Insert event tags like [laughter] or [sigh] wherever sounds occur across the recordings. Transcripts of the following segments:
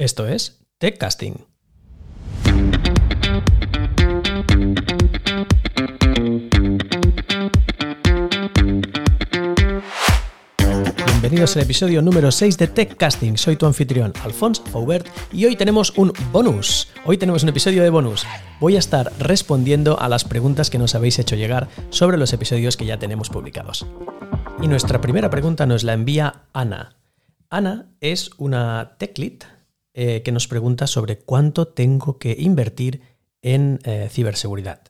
Esto es TechCasting. Bienvenidos al episodio número 6 de TechCasting. Soy tu anfitrión, Alphonse Faubert, y hoy tenemos un bonus. Hoy tenemos un episodio de bonus. Voy a estar respondiendo a las preguntas que nos habéis hecho llegar sobre los episodios que ya tenemos publicados. Y nuestra primera pregunta nos la envía Ana. Ana es una tech lead eh, que nos pregunta sobre cuánto tengo que invertir en eh, ciberseguridad.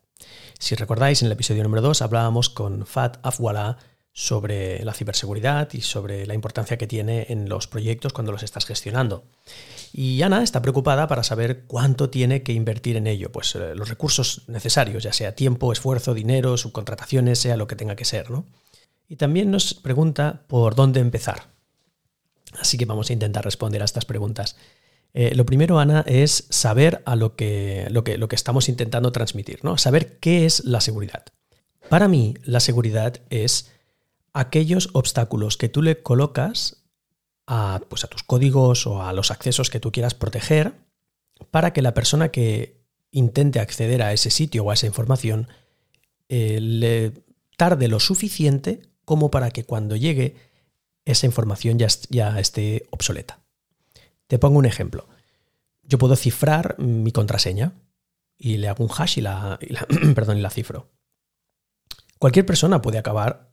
Si recordáis, en el episodio número 2 hablábamos con Fat Afwala sobre la ciberseguridad y sobre la importancia que tiene en los proyectos cuando los estás gestionando. Y Ana está preocupada para saber cuánto tiene que invertir en ello, pues eh, los recursos necesarios, ya sea tiempo, esfuerzo, dinero, subcontrataciones, sea lo que tenga que ser, ¿no? Y también nos pregunta por dónde empezar. Así que vamos a intentar responder a estas preguntas. Eh, lo primero, Ana, es saber a lo que, lo que, lo que estamos intentando transmitir, ¿no? Saber qué es la seguridad. Para mí, la seguridad es aquellos obstáculos que tú le colocas a, pues a tus códigos o a los accesos que tú quieras proteger para que la persona que intente acceder a ese sitio o a esa información eh, le tarde lo suficiente como para que cuando llegue esa información ya, ya esté obsoleta. Te pongo un ejemplo. Yo puedo cifrar mi contraseña y le hago un hash y la, [clears throat] perdón, y la cifro. Cualquier persona puede acabar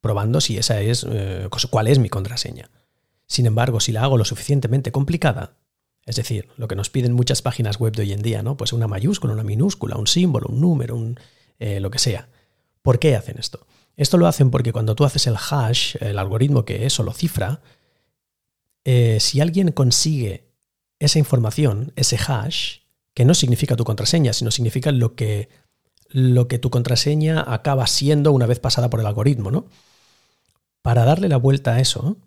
probando si esa es, eh, cuál es mi contraseña. Sin embargo, si la hago lo suficientemente complicada, es decir, lo que nos piden muchas páginas web de hoy en día, ¿no? Pues una mayúscula, una minúscula, un símbolo, un número, un, eh, lo que sea. ¿Por qué hacen esto? Esto lo hacen porque cuando tú haces el hash, el algoritmo que eso lo cifra, eh, si alguien consigue esa información, ese hash, que no significa tu contraseña, sino significa lo que, lo que tu contraseña acaba siendo una vez pasada por el algoritmo, ¿no? Para darle la vuelta a eso,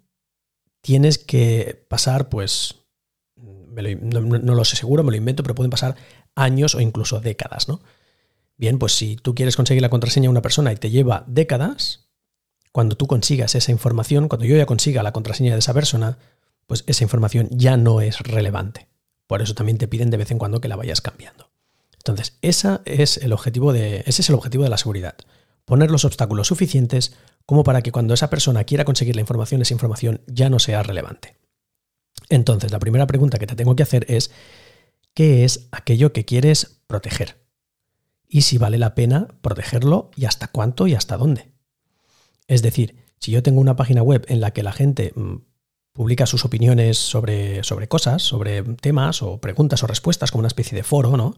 tienes que pasar, pues, no, lo sé seguro, me lo invento, pero pueden pasar años o incluso décadas, ¿no? Bien, pues si tú quieres conseguir la contraseña de una persona y te lleva décadas, cuando tú consigas esa información, cuando yo ya consiga la contraseña de esa persona, pues esa información ya no es relevante. Por eso también te piden de vez en cuando que la vayas cambiando. Entonces, esa es el objetivo de, ese es el objetivo de la seguridad. Poner los obstáculos suficientes como para que cuando esa persona quiera conseguir la información, esa información ya no sea relevante. Entonces, la primera pregunta que te tengo que hacer es, ¿qué es aquello que quieres proteger? Y si vale la pena protegerlo y hasta cuánto y hasta dónde. Es decir, si yo tengo una página web en la que la gente mm, publica sus opiniones sobre, sobre cosas, sobre temas o preguntas o respuestas, como una especie de foro, ¿no?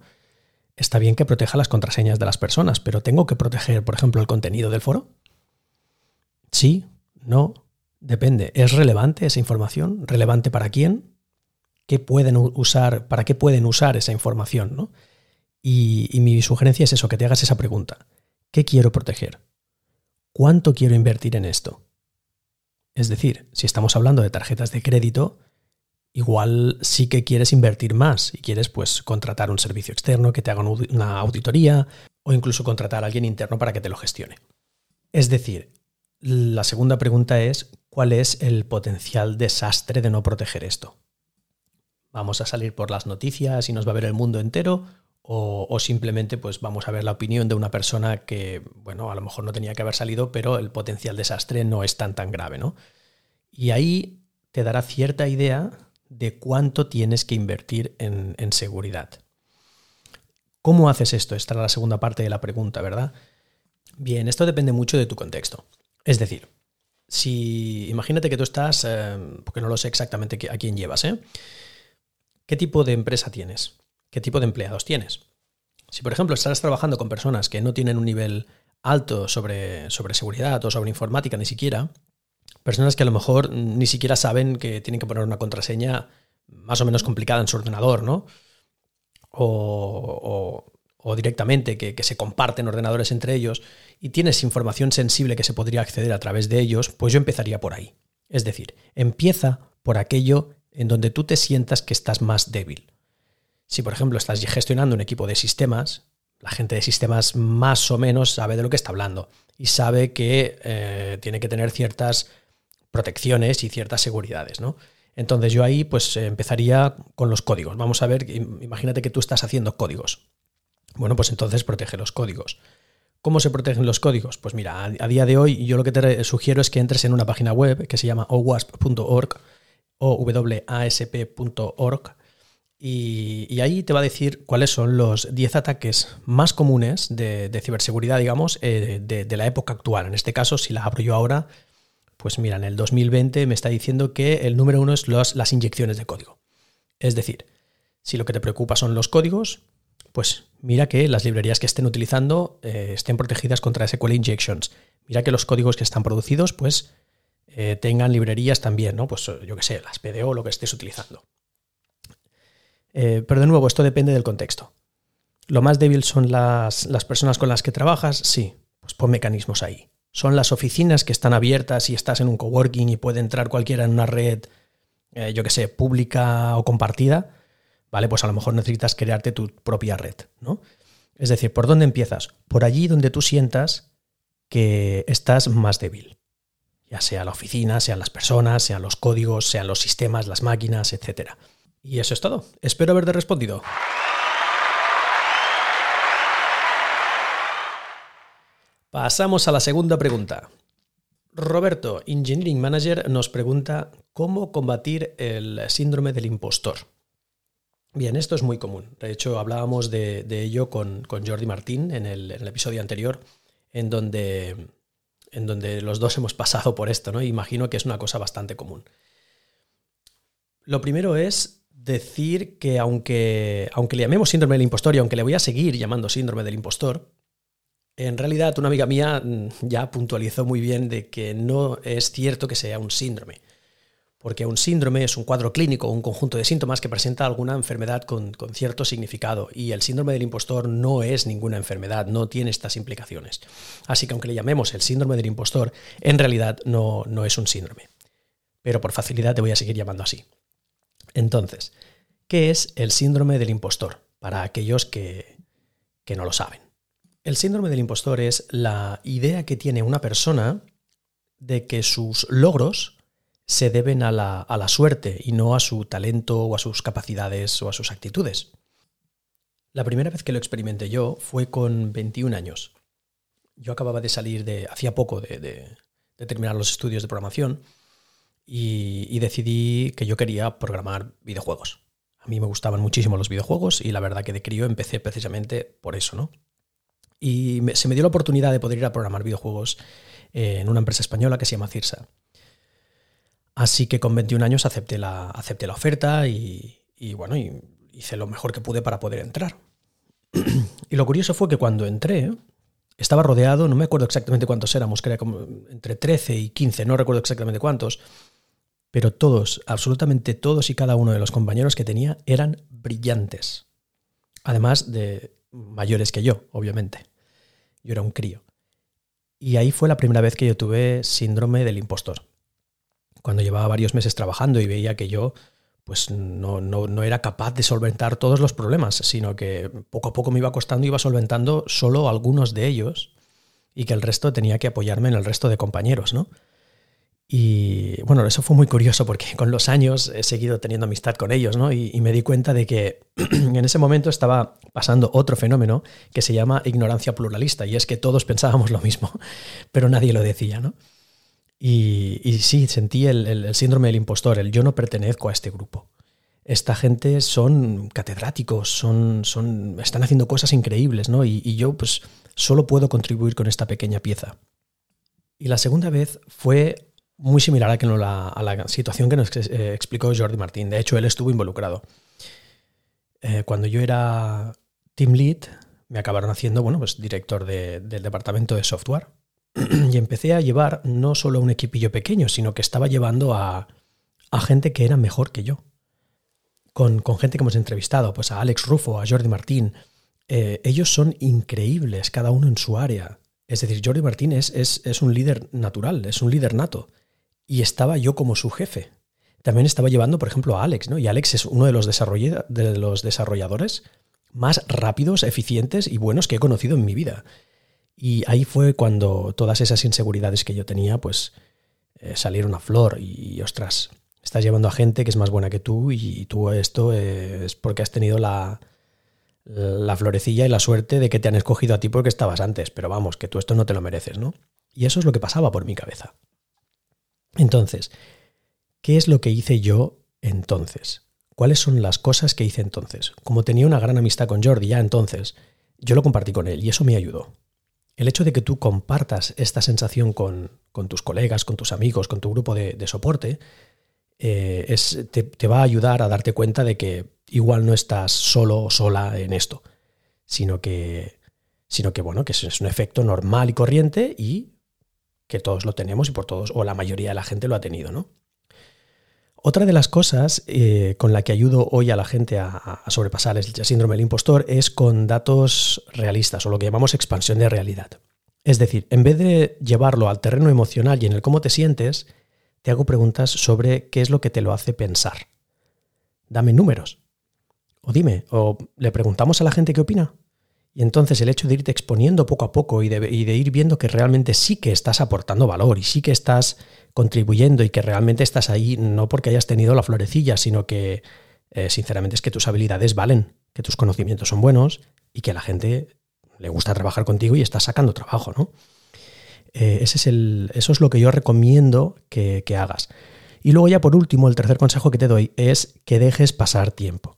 Está bien que proteja las contraseñas de las personas, pero ¿tengo que proteger, por ejemplo, el contenido del foro? Sí, no, depende. ¿Es relevante esa información? ¿Relevante para quién? ¿Qué pueden usar, ¿Para qué pueden usar esa información? ¿no? Y, y mi sugerencia es eso, que te hagas esa pregunta. ¿Qué quiero proteger? ¿Cuánto quiero invertir en esto? Es decir, si estamos hablando de tarjetas de crédito, igual sí que quieres invertir más y quieres pues contratar un servicio externo que te haga una auditoría o incluso contratar a alguien interno para que te lo gestione. Es decir, la segunda pregunta es, ¿cuál es el potencial desastre de no proteger esto? ¿Vamos a salir por las noticias y nos va a ver el mundo entero? O, simplemente pues vamos a ver la opinión de una persona que, bueno, a lo mejor no tenía que haber salido, pero el potencial desastre no es tan tan grave, ¿no? Y ahí te dará cierta idea de cuánto tienes que invertir en, seguridad. ¿Cómo haces esto? Esta es la segunda parte de la pregunta, ¿verdad? Bien, esto depende mucho de tu contexto. Es decir, si imagínate que tú estás, eh, porque no lo sé exactamente a quién llevas, ¿eh? ¿Qué tipo de empresa tienes? ¿Qué tipo de empleados tienes? Si, por ejemplo, estás trabajando con personas que no tienen un nivel alto sobre, sobre seguridad o sobre informática ni siquiera, personas que a lo mejor ni siquiera saben que tienen que poner una contraseña más o menos complicada en su ordenador, ¿no? O, directamente que, se comparten ordenadores entre ellos y tienes información sensible que se podría acceder a través de ellos, pues yo empezaría por ahí. Es decir, empieza por aquello en donde tú te sientas que estás más débil. Si, por ejemplo, estás gestionando un equipo de sistemas, la gente de sistemas más o menos sabe de lo que está hablando y sabe que eh, tiene que tener ciertas protecciones y ciertas seguridades, ¿no? Entonces yo ahí pues empezaría con los códigos. Vamos a ver, imagínate que tú estás haciendo códigos. Bueno, pues entonces protege los códigos. ¿Cómo se protegen los códigos? Pues mira, a, día de hoy yo lo que te sugiero es que entres en una página web que se llama owasp.org o wasp.org y, ahí te va a decir cuáles son los 10 ataques más comunes de, ciberseguridad, digamos, eh, de, la época actual. En este caso, si la abro yo ahora, pues mira, en el 2020 me está diciendo que el número uno es las inyecciones de código. Es decir, si lo que te preocupa son los códigos, pues mira que las librerías que estén utilizando eh, estén protegidas contra SQL injections. Mira que los códigos que están producidos, pues eh, tengan librerías también, ¿no? Pues yo que sé, las PDO lo que estés utilizando. Eh, pero de nuevo, esto depende del contexto. Lo más débil son las, personas con las que trabajas, sí, pues pon mecanismos ahí. Son las oficinas que están abiertas y estás en un coworking y puede entrar cualquiera en una red, yo que sé, pública o compartida ¿vale? Pues a lo mejor necesitas crearte tu propia red, ¿no? Es decir, ¿por dónde empiezas? Por allí donde tú sientas que estás más débil. Ya sea la oficina, sean las personas, sean los códigos, sean los sistemas, las máquinas, etc. Y eso es todo. Espero haberte respondido. Pasamos a la segunda pregunta. Roberto, Engineering Manager, nos pregunta cómo combatir el síndrome del impostor. Bien, esto es muy común. De hecho, hablábamos de, ello con, Jordi Martín en el, episodio anterior, en donde, en donde los dos hemos pasado por esto, ¿no? Imagino que es una cosa bastante común. Lo primero es decir que aunque, aunque le llamemos síndrome del impostor y aunque le voy a seguir llamando síndrome del impostor, en realidad una amiga mía mm, ya puntualizó muy bien de que no es cierto que sea un síndrome porque un síndrome es un cuadro clínico, un conjunto de síntomas que presenta alguna enfermedad con, cierto significado, y el síndrome del impostor no es ninguna enfermedad, no tiene estas implicaciones. Así que aunque le llamemos el síndrome del impostor, en realidad no, no es un síndrome. Pero por facilidad te voy a seguir llamando así. Entonces, ¿qué es el síndrome del impostor? Para aquellos que, que no lo saben. El síndrome del impostor es la idea que tiene una persona de que sus logros se deben a la, suerte y no a su talento o a sus capacidades o a sus actitudes. La primera vez que lo experimenté yo fue con 21 años. Yo acababa de salir de, hacía poco de, terminar los estudios de programación y, decidí que yo quería programar videojuegos. A mí me gustaban muchísimo los videojuegos y la verdad que de crío empecé precisamente por eso, ¿no? Y se me dio la oportunidad de poder ir a programar videojuegos en una empresa española que se llama Cirsa. Así que con 21 años acepté la, acepté la oferta y, bueno, hice lo mejor que pude para poder entrar. [clears throat] y lo curioso fue que cuando entré, estaba rodeado, no me acuerdo exactamente cuántos éramos, que era como entre 13 y 15, no recuerdo exactamente cuántos, pero todos, absolutamente todos y cada uno de los compañeros que tenía eran brillantes. Además de mayores que yo, obviamente. Yo era un crío. Y ahí fue la primera vez que yo tuve síndrome del impostor cuando llevaba varios meses trabajando y veía que yo pues no, no, era capaz de solventar todos los problemas, sino que poco a poco me iba costando, iba solventando solo algunos de ellos y que el resto tenía que apoyarme en el resto de compañeros, ¿no? Y bueno, eso fue muy curioso porque [laughs] con los años he seguido teniendo amistad con ellos, ¿no? Y, y me di cuenta de que [clears throat] en ese momento estaba pasando otro fenómeno que se llama ignorancia pluralista, y es que todos pensábamos lo mismo, [laughs] pero nadie lo decía, ¿no? Y, sí, sentí el, síndrome del impostor, el yo no pertenezco a este grupo. Esta gente son catedráticos, son, son, están haciendo cosas increíbles, ¿no? Y, yo pues solo puedo contribuir con esta pequeña pieza. Y la segunda vez fue muy similar a, la, situación que nos eh, explicó Jordi Martín. De hecho, él estuvo involucrado. Eh, cuando yo era team lead, me acabaron haciendo, bueno, pues director del departamento de software [clears throat] y empecé a llevar no solo un equipillo pequeño, sino que estaba llevando a, gente que era mejor que yo. Con, gente que hemos entrevistado, pues a Alex Rufo, a Jordi Martín. Eh, ellos son increíbles, cada uno en su área. Es decir, Jordi Martín es, es, un líder natural, es un líder nato. Y estaba yo como su jefe. También estaba llevando, por ejemplo, a Alex, ¿no? Y Alex es uno de los, de los desarrolladores más rápidos, eficientes y buenos que he conocido en mi vida. Y ahí fue cuando todas esas inseguridades que yo tenía, pues eh, salieron a flor y, ostras, Estás llevando a gente que es más buena que tú y tú esto es porque has tenido la, la florecilla y la suerte de que te han escogido a ti porque estabas antes, pero vamos, que tú esto no te lo mereces, ¿no? Y eso es lo que pasaba por mi cabeza. Entonces, ¿qué es lo que hice yo entonces? ¿Cuáles son las cosas que hice entonces? Como tenía una gran amistad con Jordi ya entonces, yo lo compartí con él y eso me ayudó. El hecho de que tú compartas esta sensación con, tus colegas, con tus amigos, con tu grupo de, soporte, eh, es, te, va a ayudar a darte cuenta de que igual no estás solo o sola en esto, sino que, sino que bueno, que es un efecto normal y corriente y que todos lo tenemos y por todos, o la mayoría de la gente lo ha tenido, ¿no? Otra de las cosas eh, con la que ayudo hoy a la gente a, sobrepasar el síndrome del impostor es con datos realistas o lo que llamamos expansión de realidad. Es decir, en vez de llevarlo al terreno emocional y en el cómo te sientes, te hago preguntas sobre qué es lo que te lo hace pensar. Dame números. O dime, o le preguntamos a la gente qué opina. Y entonces el hecho de irte exponiendo poco a poco y de, ir viendo que realmente sí que estás aportando valor y sí que estás contribuyendo y que realmente estás ahí no porque hayas tenido la florecilla, sino que eh, sinceramente es que tus habilidades valen, que tus conocimientos son buenos y que a la gente le gusta trabajar contigo y estás sacando trabajo, ¿no? Eh, ese es el, eso es lo que yo recomiendo que hagas. Y luego ya por último, el tercer consejo que te doy es que dejes pasar tiempo.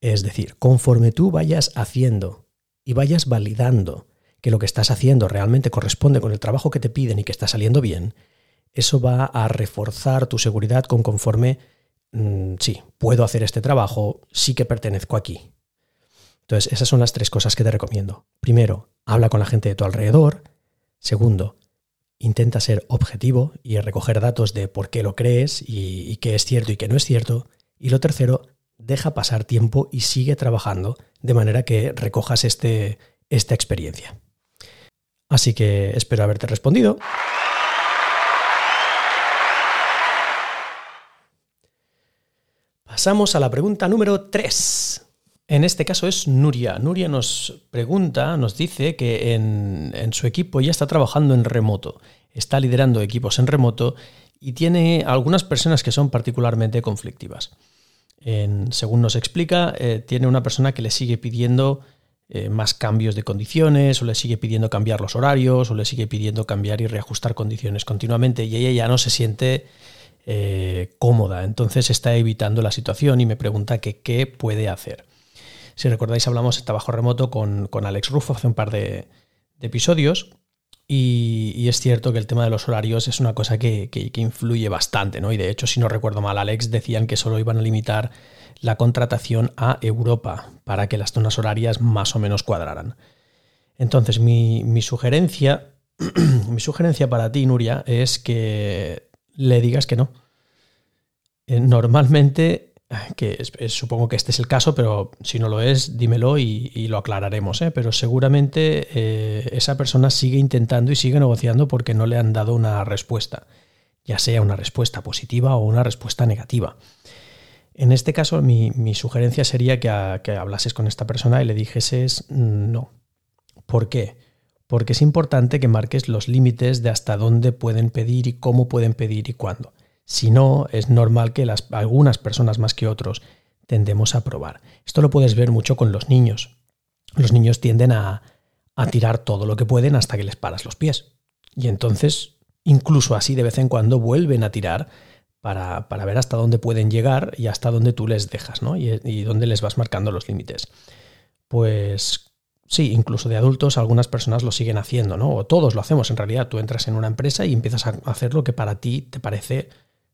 Es decir, conforme tú vayas haciendo y vayas validando que lo que estás haciendo realmente corresponde con el trabajo que te piden y que está saliendo bien, eso va a reforzar tu seguridad con conforme, mm, sí, puedo hacer este trabajo, sí que pertenezco aquí. Entonces, esas son las tres cosas que te recomiendo. Primero, habla con la gente de tu alrededor. Segundo, intenta ser objetivo y recoger datos de por qué lo crees y, y qué es cierto y qué no es cierto. Y lo tercero, deja pasar tiempo y sigue trabajando de manera que recojas este, esta experiencia. Así que espero haberte respondido. Pasamos a la pregunta número 3. En este caso es Nuria. Nuria nos pregunta, nos dice que en, en, su equipo ya está trabajando en remoto, está liderando equipos en remoto y tiene algunas personas que son particularmente conflictivas según nos explica, eh, tiene una persona que le sigue pidiendo eh, más cambios de condiciones, o le sigue pidiendo cambiar los horarios, o le sigue pidiendo cambiar y reajustar condiciones continuamente, y ella ya no se siente eh, cómoda, entonces está evitando la situación y me pregunta qué puede hacer. Si recordáis, hablamos de trabajo remoto con, Alex Ruffo hace un par de episodios y, es cierto que el tema de los horarios es una cosa que, influye bastante, ¿no? Y de hecho, si no recuerdo mal, Alex decían que solo iban a limitar la contratación a Europa para que las zonas horarias más o menos cuadraran. Entonces, mi, mi sugerencia, [clears throat] mi sugerencia para ti, Nuria, es que le digas que no. Eh, normalmente que supongo que este es el caso, pero si no lo es, dímelo y, lo aclararemos. ¿eh? Pero seguramente eh, esa persona sigue intentando y sigue negociando porque no le han dado una respuesta, ya sea una respuesta positiva o una respuesta negativa. En este caso, mi, sugerencia sería que, que, hablases con esta persona y le dijeses no. ¿Por qué? Porque es importante que marques los límites de hasta dónde pueden pedir y cómo pueden pedir y cuándo. Si no, es normal que las, algunas personas más que otros tendemos a probar. Esto lo puedes ver mucho con los niños. Los niños tienden a, tirar todo lo que pueden hasta que les paras los pies. Y entonces, incluso así de vez en cuando vuelven a tirar para, ver hasta dónde pueden llegar y hasta dónde tú les dejas, ¿no? Y, y dónde les vas marcando los límites. Pues sí, incluso de adultos algunas personas lo siguen haciendo, ¿no? O todos lo hacemos en realidad. Tú entras en una empresa y empiezas a hacer lo que para ti te parece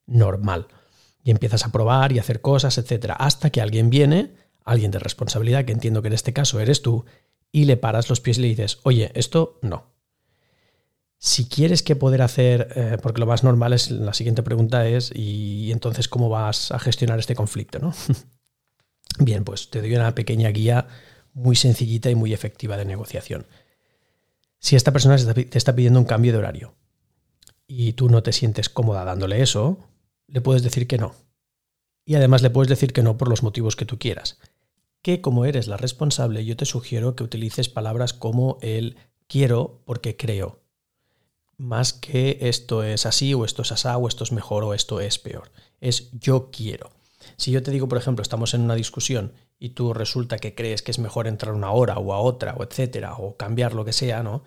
normal. Y empiezas a probar y hacer cosas, etcétera, hasta que alguien viene, alguien de responsabilidad, que entiendo que en este caso eres tú, y le paras los pies y le dices, oye, esto no. Si quieres que poder hacer, eh, porque lo más normal es, la siguiente pregunta es, ¿y entonces cómo vas a gestionar este conflicto? ¿no? [laughs] Bien, pues te doy una pequeña guía muy sencillita y muy efectiva de negociación. Si esta persona te está pidiendo un cambio de horario y tú no te sientes cómoda dándole eso, le puedes decir que no. Y además le puedes decir que no por los motivos que tú quieras. Que como eres la responsable, yo te sugiero que utilices palabras como el quiero porque creo. más que esto es así o esto es asá o esto es mejor o esto es peor. Es yo quiero. Si yo te digo, por ejemplo, estamos en una discusión y tú resulta que crees que es mejor entrar una hora o a otra o etcétera o cambiar lo que sea, ¿no?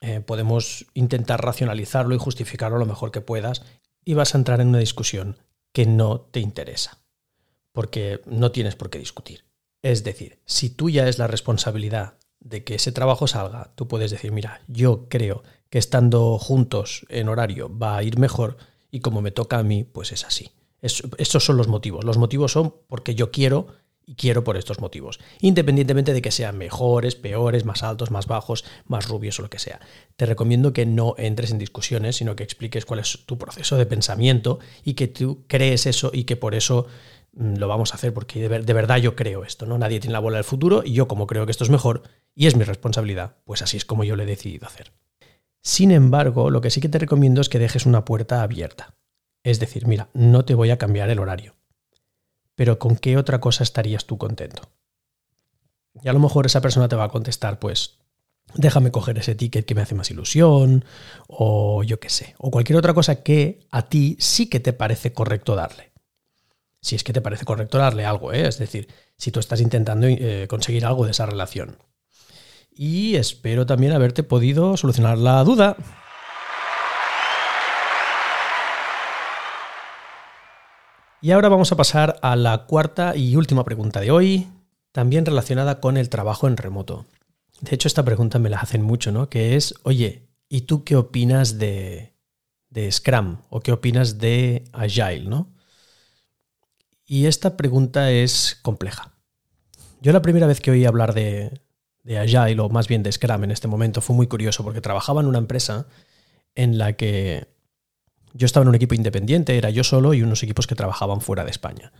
Eh, podemos intentar racionalizarlo y justificarlo lo mejor que puedas y vas a entrar en una discusión que no te interesa, porque no tienes por qué discutir. Es decir, si tú ya es la responsabilidad de que ese trabajo salga, tú puedes decir, mira, yo creo que estando juntos en horario va a ir mejor y como me toca a mí, pues es así. esos son los motivos. Los motivos son porque yo quiero quiero por estos motivos, independientemente de que sean mejores, peores, más altos, más bajos, más rubios o lo que sea. Te recomiendo que no entres en discusiones, sino que expliques cuál es tu proceso de pensamiento y que tú crees eso y que por eso mm, lo vamos a hacer, porque de, verdad yo creo esto, ¿no? Nadie tiene la bola del futuro y yo como creo que esto es mejor y es mi responsabilidad, pues así es como yo lo he decidido hacer. Sin embargo, lo que sí que te recomiendo es que dejes una puerta abierta. Es decir, mira, no te voy a cambiar el horario. Pero ¿con qué otra cosa estarías tú contento? Y a lo mejor esa persona te va a contestar, pues, déjame coger ese ticket que me hace más ilusión, o yo qué sé, o cualquier otra cosa que a ti sí que te parece correcto darle. Si es que te parece correcto darle algo, ¿eh? es decir, si tú estás intentando eh, conseguir algo de esa relación y espero también haberte podido solucionar la duda. Y ahora vamos a pasar a la cuarta y última pregunta de hoy, también relacionada con el trabajo en remoto. De hecho, esta pregunta me la hacen mucho, ¿no? Que es, oye, ¿y tú qué opinas de, de Scrum? ¿O qué opinas de Agile, ¿no? Y esta pregunta es compleja. Yo la primera vez que oí hablar de, de Agile, o más bien de Scrum en este momento, fue muy curioso porque trabajaba en una empresa en la que yo estaba en un equipo independiente, era yo solo y unos equipos que trabajaban fuera de España.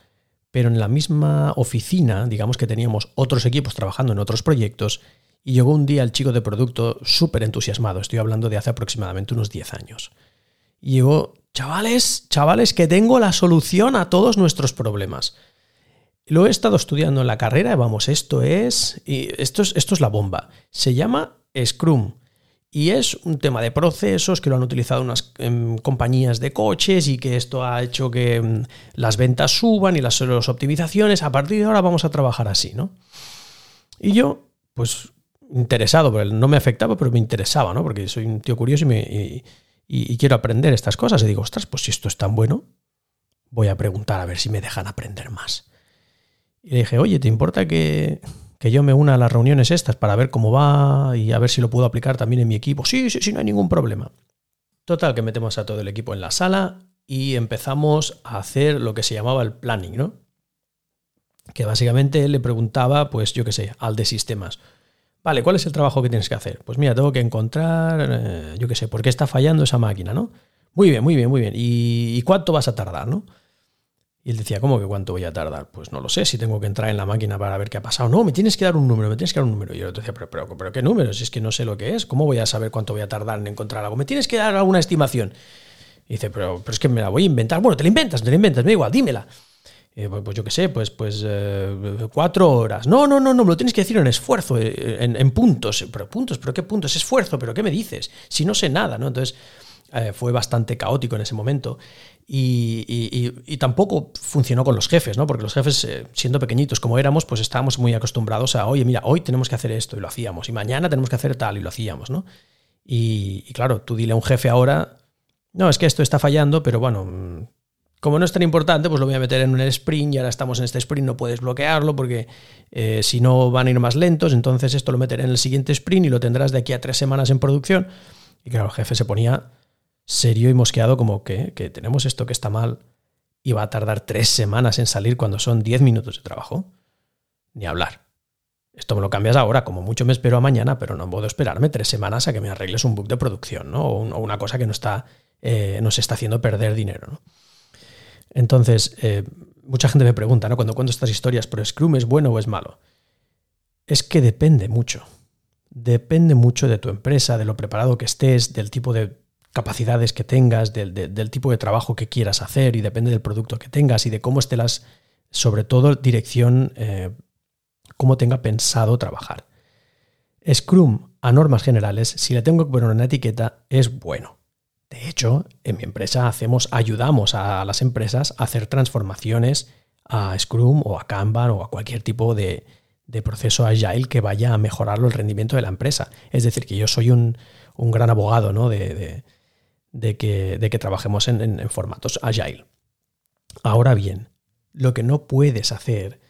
Pero en la misma oficina, digamos que teníamos otros equipos trabajando en otros proyectos, y llegó un día el chico de producto súper entusiasmado, estoy hablando de hace aproximadamente unos 10 años. Y llegó, chavales, chavales, que tengo la solución a todos nuestros problemas. Lo he estado estudiando en la carrera, vamos, esto es, y esto es, esto es la bomba. Se llama Scrum y es un tema de procesos que lo han utilizado unas em, compañías de coches y que esto ha hecho que em, las ventas suban y las, las, optimizaciones. A partir de ahora vamos a trabajar así, ¿no? Y yo, pues interesado, no me afectaba, pero me interesaba, ¿no? Porque soy un tío curioso y, me, y quiero aprender estas cosas. Y digo, ostras, pues si esto es tan bueno, voy a preguntar a ver si me dejan aprender más. Y le dije, oye, ¿te importa que, yo me una a las reuniones estas para ver cómo va y a ver si lo puedo aplicar también en mi equipo? Sí, sí, sí, no hay ningún problema. Total, que metemos a todo el equipo en la sala y empezamos a hacer lo que se llamaba el planning, ¿no? Que básicamente le preguntaba, pues yo qué sé, al de sistemas. Vale, ¿cuál es el trabajo que tienes que hacer? Pues mira, tengo que encontrar, eh, yo qué sé, por qué está fallando esa máquina, ¿no? Muy bien, muy bien, muy bien. ¿Y, ¿Y, cuánto vas a tardar, no? Y él decía, ¿cómo que cuánto voy a tardar? Pues no lo sé, si tengo que entrar en la máquina para ver qué ha pasado. No, me tienes que dar un número, me tienes que dar un número. Y yo decía, pero, pero, pero ¿qué número? Si es que no sé lo que es, ¿cómo voy a saber cuánto voy a tardar en encontrar algo? Me tienes que dar alguna estimación. Y dice, pero, pero es que me la voy a inventar. Bueno, te la inventas, te la inventas, me da igual, dímela. Pues, pues, yo qué sé, pues, pues eh, cuatro horas. No, no, no, no, me lo tienes que decir en esfuerzo, eh, en, en, puntos. Pero puntos, pero qué puntos, esfuerzo, pero qué me dices, si no sé nada, ¿no? Entonces eh, fue bastante caótico en ese momento. Y, tampoco funcionó con los jefes, ¿no? Porque los jefes, eh, siendo pequeñitos como éramos, pues estábamos muy acostumbrados a, oye, mira, hoy tenemos que hacer esto y lo hacíamos, y mañana tenemos que hacer tal y lo hacíamos, ¿no? Y, claro, tú dile a un jefe ahora, no, es que esto está fallando, pero bueno, mm, como no es tan importante, pues lo voy a meter en un sprint y ahora estamos en este sprint, no puedes bloquearlo porque eh, si no van a ir más lentos, entonces esto lo meteré en el siguiente sprint y lo tendrás de aquí a tres semanas en producción. Y claro, el jefe se ponía serio y mosqueado como que, que tenemos esto que está mal y va a tardar tres semanas en salir cuando son diez minutos de trabajo. Ni hablar. Esto me lo cambias ahora, como mucho me espero a mañana, pero no puedo esperarme tres semanas a que me arregles un bug de producción, ¿no? O, una cosa que no está, eh, nos está haciendo perder dinero, ¿no? Entonces, eh, mucha gente me pregunta, ¿no? Cuando cuento estas historias, ¿pero Scrum es bueno o es malo? Es que depende mucho. Depende mucho de tu empresa, de lo preparado que estés, del tipo de capacidades que tengas, del, tipo de trabajo que quieras hacer y depende del producto que tengas y de cómo esté las, sobre todo dirección, eh, cómo tenga pensado trabajar. Scrum, a normas generales, si le tengo que poner una etiqueta, es bueno. De hecho, en mi empresa hacemos, ayudamos a las empresas a hacer transformaciones a Scrum o a Kanban o a cualquier tipo de, proceso agile que vaya a mejorar el rendimiento de la empresa. Es decir, que yo soy un, gran abogado ¿no? de, que, de, que, trabajemos en formatos agile. Ahora bien, lo que no puedes hacer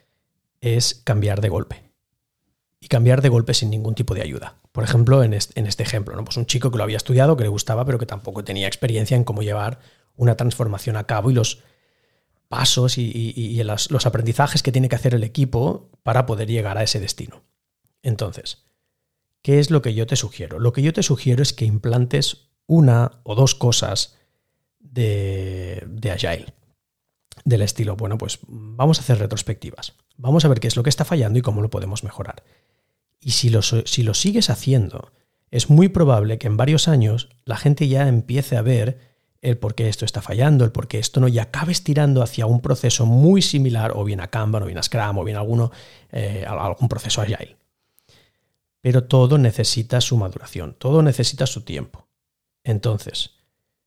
es cambiar de golpe. Y cambiar de golpe sin ningún tipo de ayuda. Por ejemplo, en este, ejemplo, ¿no? pues un chico que lo había estudiado, que le gustaba, pero que tampoco tenía experiencia en cómo llevar una transformación a cabo y los pasos y, los aprendizajes que tiene que hacer el equipo para poder llegar a ese destino. Entonces, ¿qué es lo que yo te sugiero? Lo que yo te sugiero es que implantes una o dos cosas de, de Agile del estilo, bueno, pues vamos a hacer retrospectivas, vamos a ver qué es lo que está fallando y cómo lo podemos mejorar. Y si lo, si lo sigues haciendo, es muy probable que en varios años la gente ya empiece a ver el por qué esto está fallando, el por qué esto no, y acabes tirando hacia un proceso muy similar, o bien a Kanban, o bien a Scrum, o bien alguno, eh, algún proceso Agile. Pero todo necesita su maduración, todo necesita su tiempo. Entonces,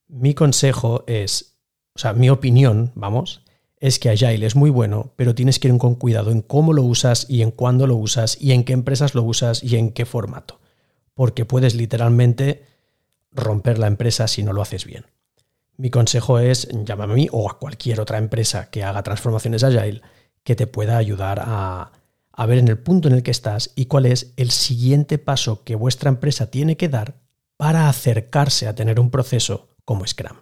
mi consejo es, o sea, mi opinión, vamos, es que Agile es muy bueno, pero tienes que ir con cuidado en cómo lo usas y en cuándo lo usas y en qué empresas lo usas y en qué formato. Porque puedes literalmente romper la empresa si no lo haces bien. Mi consejo es llámame a mí o a cualquier otra empresa que haga transformaciones Agile que te pueda ayudar a, a ver en el punto en el que estás y cuál es el siguiente paso que vuestra empresa tiene que dar para acercarse a tener un proceso como Scrum.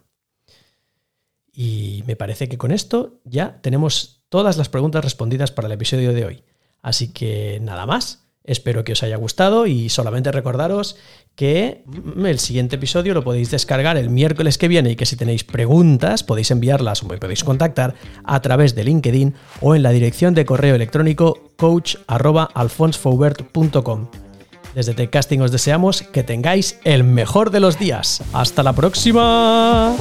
Y me parece que con esto ya tenemos todas las preguntas respondidas para el episodio de hoy. Así que nada más. Espero que os haya gustado y solamente recordaros que el siguiente episodio lo podéis descargar el miércoles que viene y que si tenéis preguntas podéis enviarlas o me podéis contactar a través de LinkedIn o en la dirección de correo electrónico coach.alfonsfoubert.com. Desde Techcasting os deseamos que tengáis el mejor de los días. ¡Hasta la próxima!